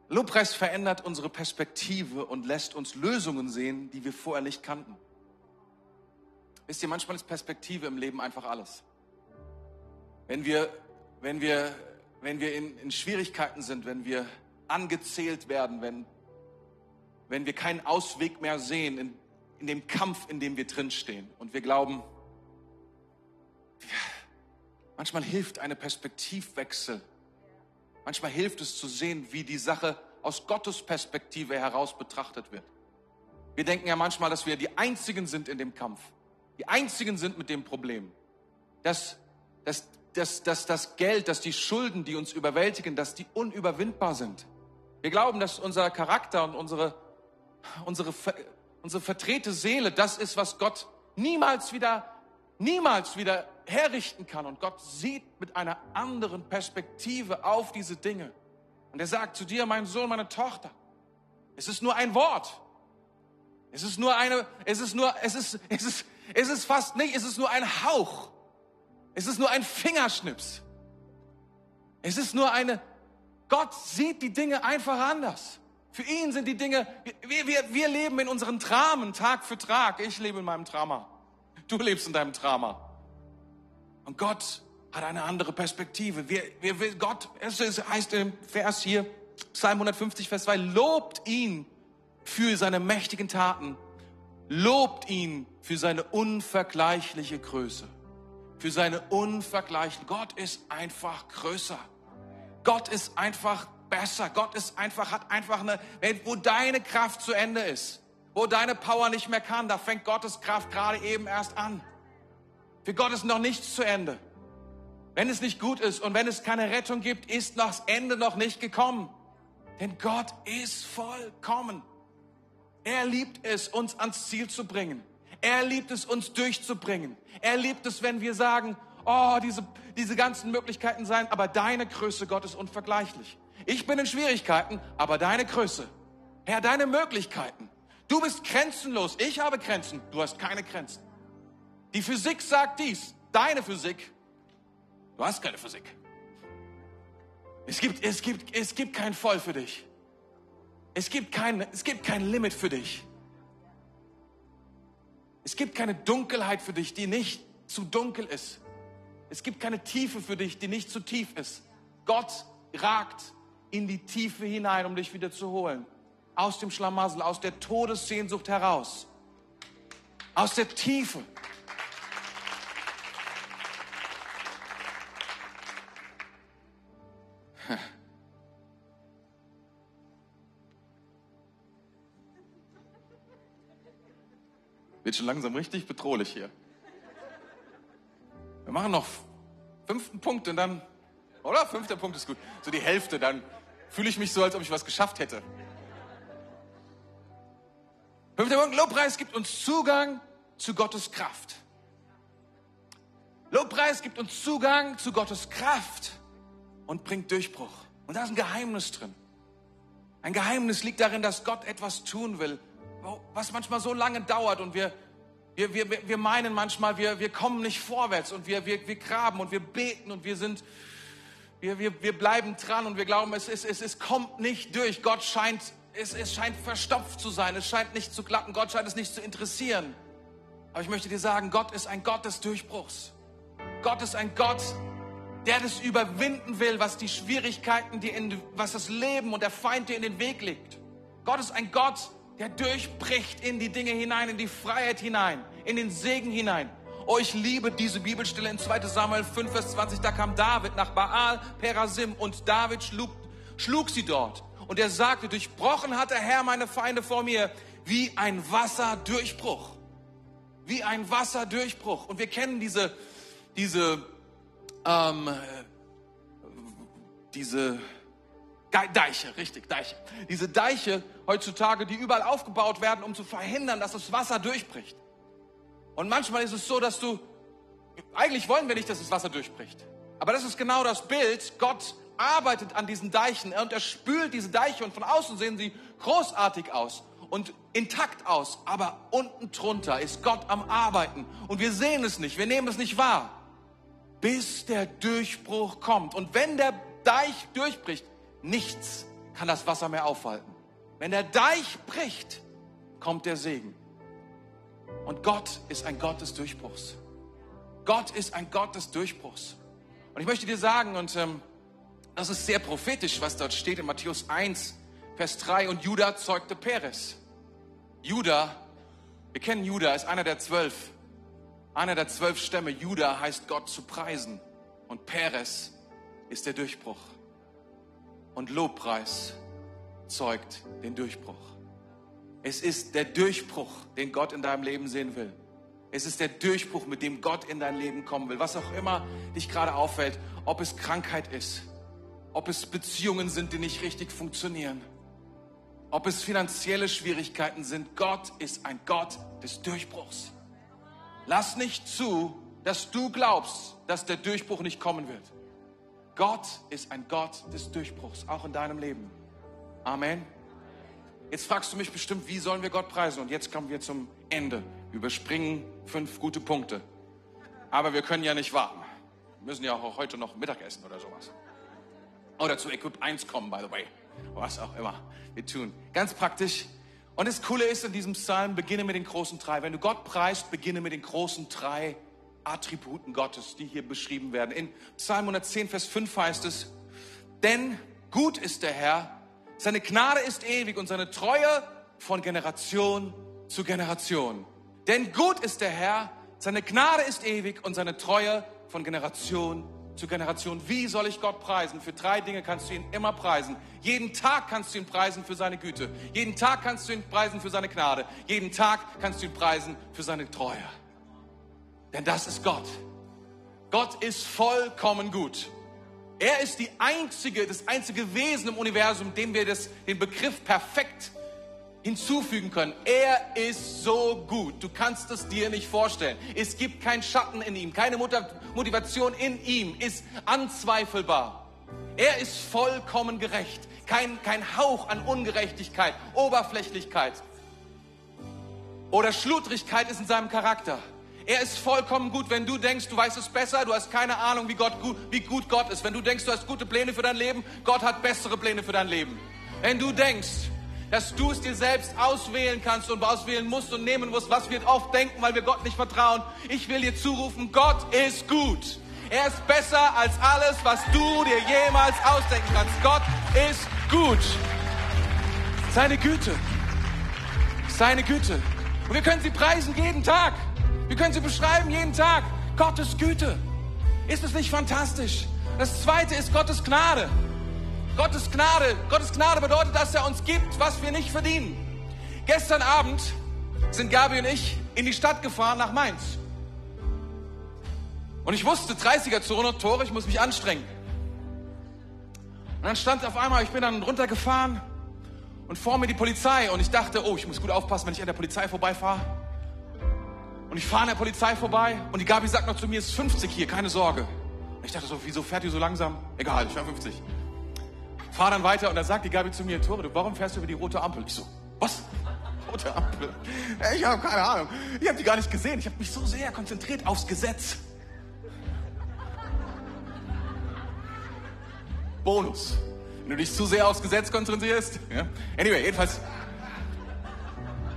Lobpreis verändert unsere Perspektive und lässt uns Lösungen sehen, die wir vorher nicht kannten. Wisst ihr, manchmal ist Perspektive im Leben einfach alles. Wenn wir, wenn wir, wenn wir in, in Schwierigkeiten sind, wenn wir angezählt werden, wenn, wenn wir keinen Ausweg mehr sehen in, in dem Kampf, in dem wir drinstehen und wir glauben, manchmal hilft eine Perspektivwechsel. Manchmal hilft es zu sehen, wie die Sache aus Gottes Perspektive heraus betrachtet wird. Wir denken ja manchmal, dass wir die Einzigen sind in dem Kampf. Die Einzigen sind mit dem Problem. Dass, dass, dass, dass das Geld, dass die Schulden, die uns überwältigen, dass die unüberwindbar sind. Wir glauben, dass unser Charakter und unsere, unsere unsere verdrehte Seele, das ist, was Gott niemals wieder, niemals wieder herrichten kann. Und Gott sieht mit einer anderen Perspektive auf diese Dinge. Und er sagt zu dir, mein Sohn, meine Tochter, es ist nur ein Wort. Es ist nur eine, es ist nur, es ist, es ist, es ist fast nicht, es ist nur ein Hauch. Es ist nur ein Fingerschnips. Es ist nur eine, Gott sieht die Dinge einfach anders. Für ihn sind die Dinge, wir, wir, wir leben in unseren Dramen Tag für Tag. Ich lebe in meinem Drama. Du lebst in deinem Drama. Und Gott hat eine andere Perspektive. Wir, wir, Gott, es heißt im Vers hier, Psalm 150, Vers 2, lobt ihn für seine mächtigen Taten. Lobt ihn für seine unvergleichliche Größe. Für seine unvergleichliche. Gott ist einfach größer. Gott ist einfach besser. Gott ist einfach, hat einfach eine, wo deine Kraft zu Ende ist, wo deine Power nicht mehr kann, da fängt Gottes Kraft gerade eben erst an. Für Gott ist noch nichts zu Ende. Wenn es nicht gut ist und wenn es keine Rettung gibt, ist das Ende noch nicht gekommen. Denn Gott ist vollkommen. Er liebt es, uns ans Ziel zu bringen. Er liebt es, uns durchzubringen. Er liebt es, wenn wir sagen, oh, diese, diese ganzen Möglichkeiten sein, aber deine Größe, Gott, ist unvergleichlich. Ich bin in Schwierigkeiten, aber deine Größe, Herr, deine Möglichkeiten. Du bist grenzenlos. Ich habe Grenzen. Du hast keine Grenzen. Die Physik sagt dies. Deine Physik. Du hast keine Physik. Es gibt, es gibt, es gibt kein Voll für dich. Es gibt kein, es gibt kein Limit für dich. Es gibt keine Dunkelheit für dich, die nicht zu dunkel ist. Es gibt keine Tiefe für dich, die nicht zu tief ist. Gott ragt in die Tiefe hinein, um dich wieder zu holen. Aus dem Schlamassel, aus der Todessehnsucht heraus. Aus der Tiefe. Wird schon langsam richtig bedrohlich hier. Wir machen noch fünften Punkt und dann, oder? Fünfter Punkt ist gut. So die Hälfte, dann fühle ich mich so, als ob ich was geschafft hätte. Fünfter Punkt, Lobpreis gibt uns Zugang zu Gottes Kraft. Lobpreis gibt uns Zugang zu Gottes Kraft und bringt Durchbruch. Und da ist ein Geheimnis drin. Ein Geheimnis liegt darin, dass Gott etwas tun will, was manchmal so lange dauert und wir, wir, wir, wir meinen manchmal, wir, wir kommen nicht vorwärts und wir, wir, wir graben und wir beten und wir sind, wir, wir, wir bleiben dran und wir glauben, es, es, es, es kommt nicht durch. Gott scheint, es, es scheint verstopft zu sein, es scheint nicht zu klappen, Gott scheint es nicht zu interessieren. Aber ich möchte dir sagen, Gott ist ein Gott des Durchbruchs. Gott ist ein Gott, der das überwinden will, was die Schwierigkeiten, die in, was das Leben und der Feind dir in den Weg legt. Gott ist ein Gott, der durchbricht in die Dinge hinein, in die Freiheit hinein, in den Segen hinein. Oh, ich liebe diese Bibelstelle in 2 Samuel 5, Vers 20. Da kam David nach Baal Perasim und David schlug, schlug sie dort. Und er sagte, durchbrochen hat der Herr meine Feinde vor mir wie ein Wasserdurchbruch. Wie ein Wasserdurchbruch. Und wir kennen diese, diese, ähm, diese Deiche, richtig, Deiche. Diese Deiche heutzutage, die überall aufgebaut werden, um zu verhindern, dass das Wasser durchbricht. Und manchmal ist es so, dass du, eigentlich wollen wir nicht, dass das Wasser durchbricht. Aber das ist genau das Bild. Gott arbeitet an diesen Deichen und er spült diese Deiche und von außen sehen sie großartig aus und intakt aus. Aber unten drunter ist Gott am Arbeiten und wir sehen es nicht, wir nehmen es nicht wahr, bis der Durchbruch kommt. Und wenn der Deich durchbricht, Nichts kann das Wasser mehr aufhalten. Wenn der Deich bricht, kommt der Segen. Und Gott ist ein Gott des Durchbruchs. Gott ist ein Gott des Durchbruchs. Und ich möchte dir sagen, und ähm, das ist sehr prophetisch, was dort steht in Matthäus 1, Vers 3, und Judah zeugte Peres. Judah, wir kennen Judah, ist einer der zwölf. Einer der zwölf Stämme. Judah heißt Gott zu preisen. Und Peres ist der Durchbruch und Lobpreis zeugt den Durchbruch. Es ist der Durchbruch, den Gott in deinem Leben sehen will. Es ist der Durchbruch, mit dem Gott in dein Leben kommen will. Was auch immer dich gerade auffällt, ob es Krankheit ist, ob es Beziehungen sind, die nicht richtig funktionieren, ob es finanzielle Schwierigkeiten sind. Gott ist ein Gott des Durchbruchs. Lass nicht zu, dass du glaubst, dass der Durchbruch nicht kommen wird. Gott ist ein Gott des Durchbruchs, auch in deinem Leben. Amen. Jetzt fragst du mich bestimmt, wie sollen wir Gott preisen? Und jetzt kommen wir zum Ende. Überspringen fünf gute Punkte. Aber wir können ja nicht warten. Wir müssen ja auch heute noch Mittag essen oder sowas. Oder zu Equip 1 kommen, by the way. Was auch immer wir tun. Ganz praktisch. Und das Coole ist in diesem Psalm, beginne mit den großen drei. Wenn du Gott preist, beginne mit den großen drei Attributen Gottes, die hier beschrieben werden. In Psalm 110, Vers 5 heißt es, denn gut ist der Herr, seine Gnade ist ewig und seine Treue von Generation zu Generation. Denn gut ist der Herr, seine Gnade ist ewig und seine Treue von Generation zu Generation. Wie soll ich Gott preisen? Für drei Dinge kannst du ihn immer preisen. Jeden Tag kannst du ihn preisen für seine Güte. Jeden Tag kannst du ihn preisen für seine Gnade. Jeden Tag kannst du ihn preisen für seine Treue. Denn das ist Gott. Gott ist vollkommen gut. Er ist die einzige, das einzige Wesen im Universum, dem wir das, den Begriff perfekt hinzufügen können. Er ist so gut. Du kannst es dir nicht vorstellen. Es gibt keinen Schatten in ihm. Keine Motivation in ihm ist anzweifelbar. Er ist vollkommen gerecht. Kein, kein Hauch an Ungerechtigkeit, Oberflächlichkeit oder Schludrigkeit ist in seinem Charakter. Er ist vollkommen gut. Wenn du denkst, du weißt es besser, du hast keine Ahnung, wie, Gott, wie gut Gott ist. Wenn du denkst, du hast gute Pläne für dein Leben, Gott hat bessere Pläne für dein Leben. Wenn du denkst, dass du es dir selbst auswählen kannst und auswählen musst und nehmen musst, was wir oft denken, weil wir Gott nicht vertrauen. Ich will dir zurufen, Gott ist gut. Er ist besser als alles, was du dir jemals ausdenken kannst. Gott ist gut. Seine Güte. Seine Güte. Und wir können sie preisen jeden Tag. Wir können sie beschreiben jeden Tag. Gottes Güte. Ist es nicht fantastisch? Das zweite ist Gottes Gnade. Gottes Gnade. Gottes Gnade bedeutet, dass er uns gibt, was wir nicht verdienen. Gestern Abend sind Gabi und ich in die Stadt gefahren nach Mainz. Und ich wusste, 30er-Zone, Tore, ich muss mich anstrengen. Und dann stand auf einmal, ich bin dann runtergefahren und vor mir die Polizei. Und ich dachte, oh, ich muss gut aufpassen, wenn ich an der Polizei vorbeifahre. Und ich fahre an der Polizei vorbei und die Gabi sagt noch zu mir, es ist 50 hier, keine Sorge. Und ich dachte so, wieso fährt ihr so langsam? Egal, ich fahre 50. Fahr dann weiter und dann sagt die Gabi zu mir, Tore, warum fährst du über die rote Ampel? Ich so, was? Rote Ampel? Ich habe keine Ahnung. Ich habe die gar nicht gesehen. Ich habe mich so sehr konzentriert aufs Gesetz. Bonus. Wenn du dich zu sehr aufs Gesetz konzentrierst. Ja? Anyway, jedenfalls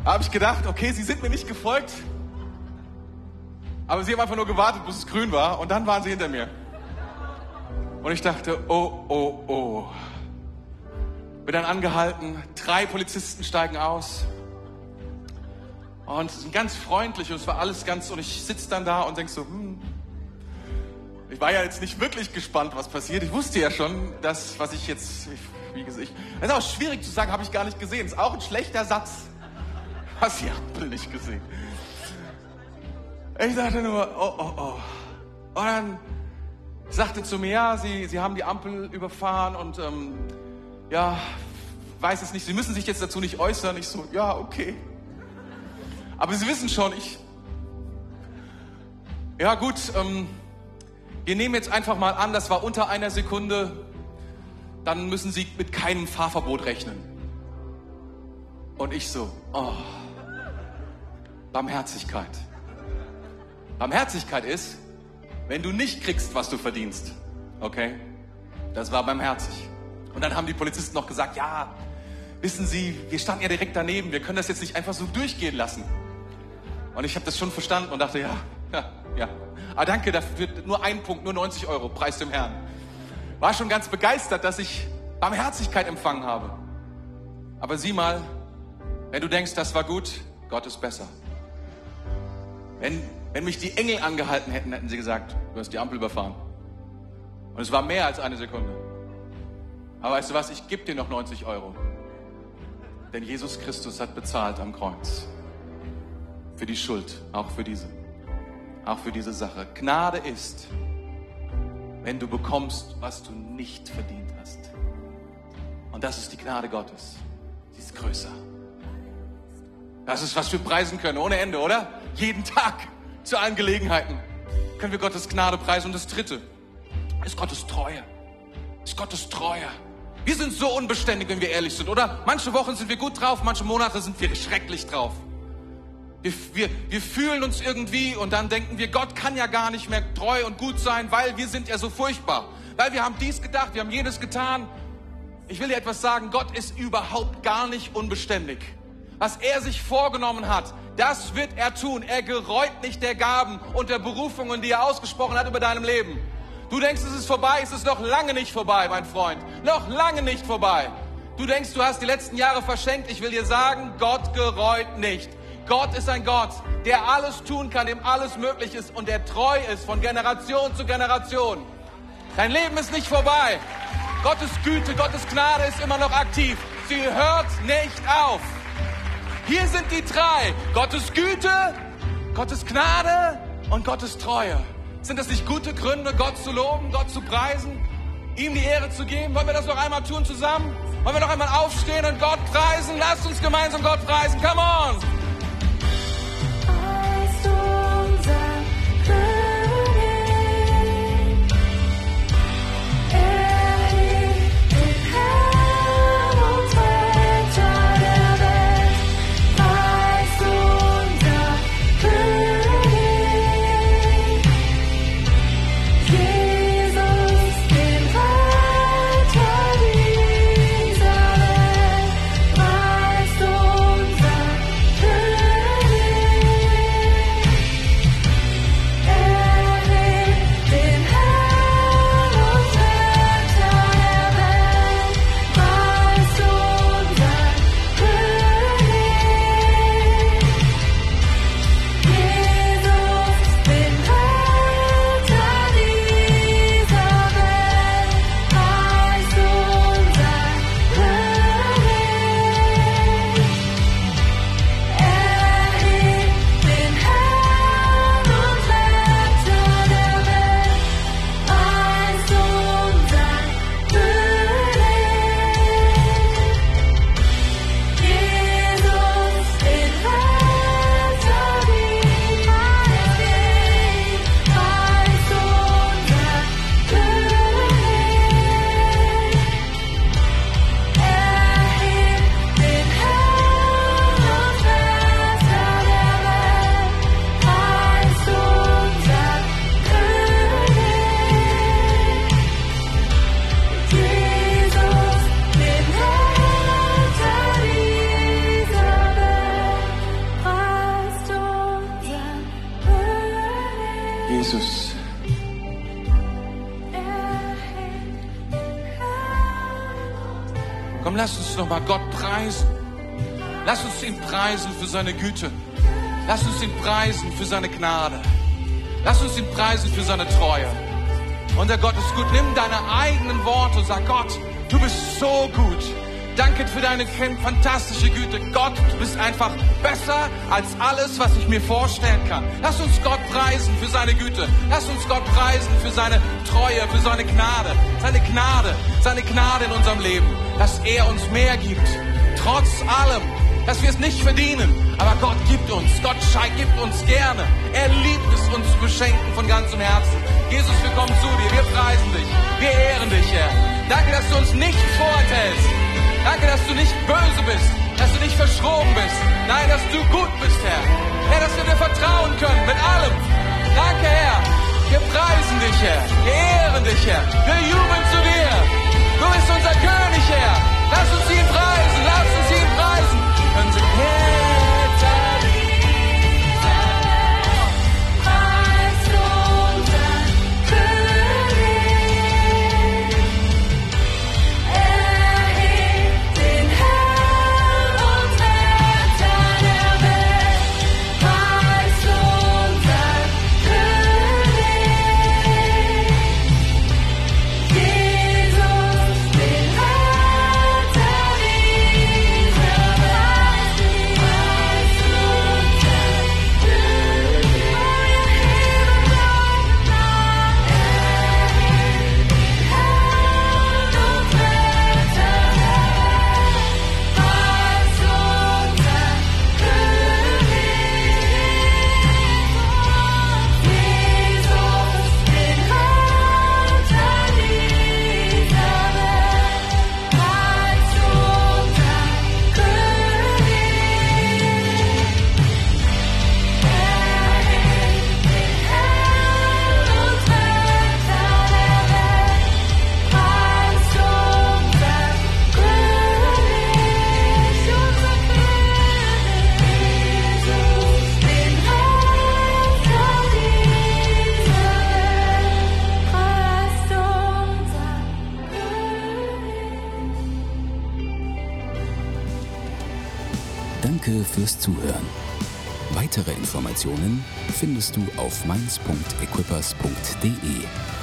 habe ich gedacht, okay, sie sind mir nicht gefolgt. Aber sie haben einfach nur gewartet, bis es grün war. Und dann waren sie hinter mir. Und ich dachte, oh, oh, oh. Bin dann angehalten. Drei Polizisten steigen aus. Und sind ganz freundlich und es war alles ganz, und ich sitze dann da und denk so, hm, ich war ja jetzt nicht wirklich gespannt, was passiert. Ich wusste ja schon, dass, was ich jetzt, wie gesagt, das ist auch schwierig zu sagen, habe ich gar nicht gesehen. Ist auch ein schlechter Satz. Hast die Ampel nicht gesehen. Ich dachte nur, oh, oh, oh. Und dann sagte zu mir, ja, Sie, Sie haben die Ampel überfahren und, ähm, ja, weiß es nicht, Sie müssen sich jetzt dazu nicht äußern. Ich so, ja, okay. Aber Sie wissen schon, ich, ja gut, ähm, wir nehmen jetzt einfach mal an, das war unter einer Sekunde, dann müssen Sie mit keinem Fahrverbot rechnen. Und ich so, oh, Barmherzigkeit. Barmherzigkeit ist, wenn du nicht kriegst, was du verdienst. Okay? Das war barmherzig. Und dann haben die Polizisten noch gesagt, ja, wissen Sie, wir standen ja direkt daneben, wir können das jetzt nicht einfach so durchgehen lassen. Und ich habe das schon verstanden und dachte, ja, ja, ja. Ah, danke, dafür nur ein Punkt, nur 90 Euro, Preis dem Herrn. War schon ganz begeistert, dass ich Barmherzigkeit empfangen habe. Aber sieh mal, wenn du denkst, das war gut, Gott ist besser. Wenn, wenn mich die Engel angehalten hätten, hätten sie gesagt, du hast die Ampel überfahren. Und es war mehr als eine Sekunde. Aber weißt du was, ich gebe dir noch 90 Euro. Denn Jesus Christus hat bezahlt am Kreuz. Für die Schuld, auch für diese auch für diese Sache. Gnade ist, wenn du bekommst, was du nicht verdient hast. Und das ist die Gnade Gottes. Sie ist größer. Das ist, was wir preisen können, ohne Ende, oder? Jeden Tag, zu allen Gelegenheiten, können wir Gottes Gnade preisen. Und das Dritte ist Gottes Treue. Ist Gottes Treue. Wir sind so unbeständig, wenn wir ehrlich sind, oder? Manche Wochen sind wir gut drauf, manche Monate sind wir schrecklich drauf. Wir, wir, wir fühlen uns irgendwie und dann denken wir, Gott kann ja gar nicht mehr treu und gut sein, weil wir sind ja so furchtbar. Weil wir haben dies gedacht, wir haben jenes getan. Ich will dir etwas sagen, Gott ist überhaupt gar nicht unbeständig. Was er sich vorgenommen hat, das wird er tun. Er gereut nicht der Gaben und der Berufungen, die er ausgesprochen hat über deinem Leben. Du denkst, es ist vorbei, es ist noch lange nicht vorbei, mein Freund. Noch lange nicht vorbei. Du denkst, du hast die letzten Jahre verschenkt. Ich will dir sagen, Gott gereut nicht. Gott ist ein Gott, der alles tun kann, dem alles möglich ist und der treu ist von Generation zu Generation. Dein Leben ist nicht vorbei. Gottes Güte, Gottes Gnade ist immer noch aktiv. Sie hört nicht auf. Hier sind die drei. Gottes Güte, Gottes Gnade und Gottes Treue. Sind das nicht gute Gründe, Gott zu loben, Gott zu preisen, ihm die Ehre zu geben? Wollen wir das noch einmal tun zusammen? Wollen wir noch einmal aufstehen und Gott preisen? Lasst uns gemeinsam Gott preisen. Come on! Uns nochmal Gott preisen. Lass uns ihn preisen für seine Güte. Lass uns ihn preisen für seine Gnade. Lass uns ihn preisen für seine Treue. Und der Gott ist gut. Nimm deine eigenen Worte und sag, Gott, du bist so gut. Danke für deine fantastische Güte. Gott, du bist einfach besser als alles, was ich mir vorstellen kann. Lass uns Gott preisen für seine Güte. Lass uns Gott preisen für seine Treue, für seine Gnade. Seine Gnade, seine Gnade in unserem Leben. Dass er uns mehr gibt. Trotz allem, dass wir es nicht verdienen. Aber Gott gibt uns, Gott gibt uns gerne. Er liebt es, uns zu beschenken von ganzem Herzen. Jesus, wir kommen zu dir, wir preisen dich, wir ehren dich, Herr. Danke, dass du uns nicht vorhältst. Danke, dass du nicht böse bist, dass du nicht verschroben bist. Nein, dass du gut bist, Herr. Herr, dass wir dir vertrauen können mit allem. Danke, Herr. Wir preisen dich, Herr. Wir ehren dich, Herr. Wir jubeln zu dir. Du bist unser König, Herr. Lass uns ihn preisen. Lass Informationen findest du auf mainz.equippers.de.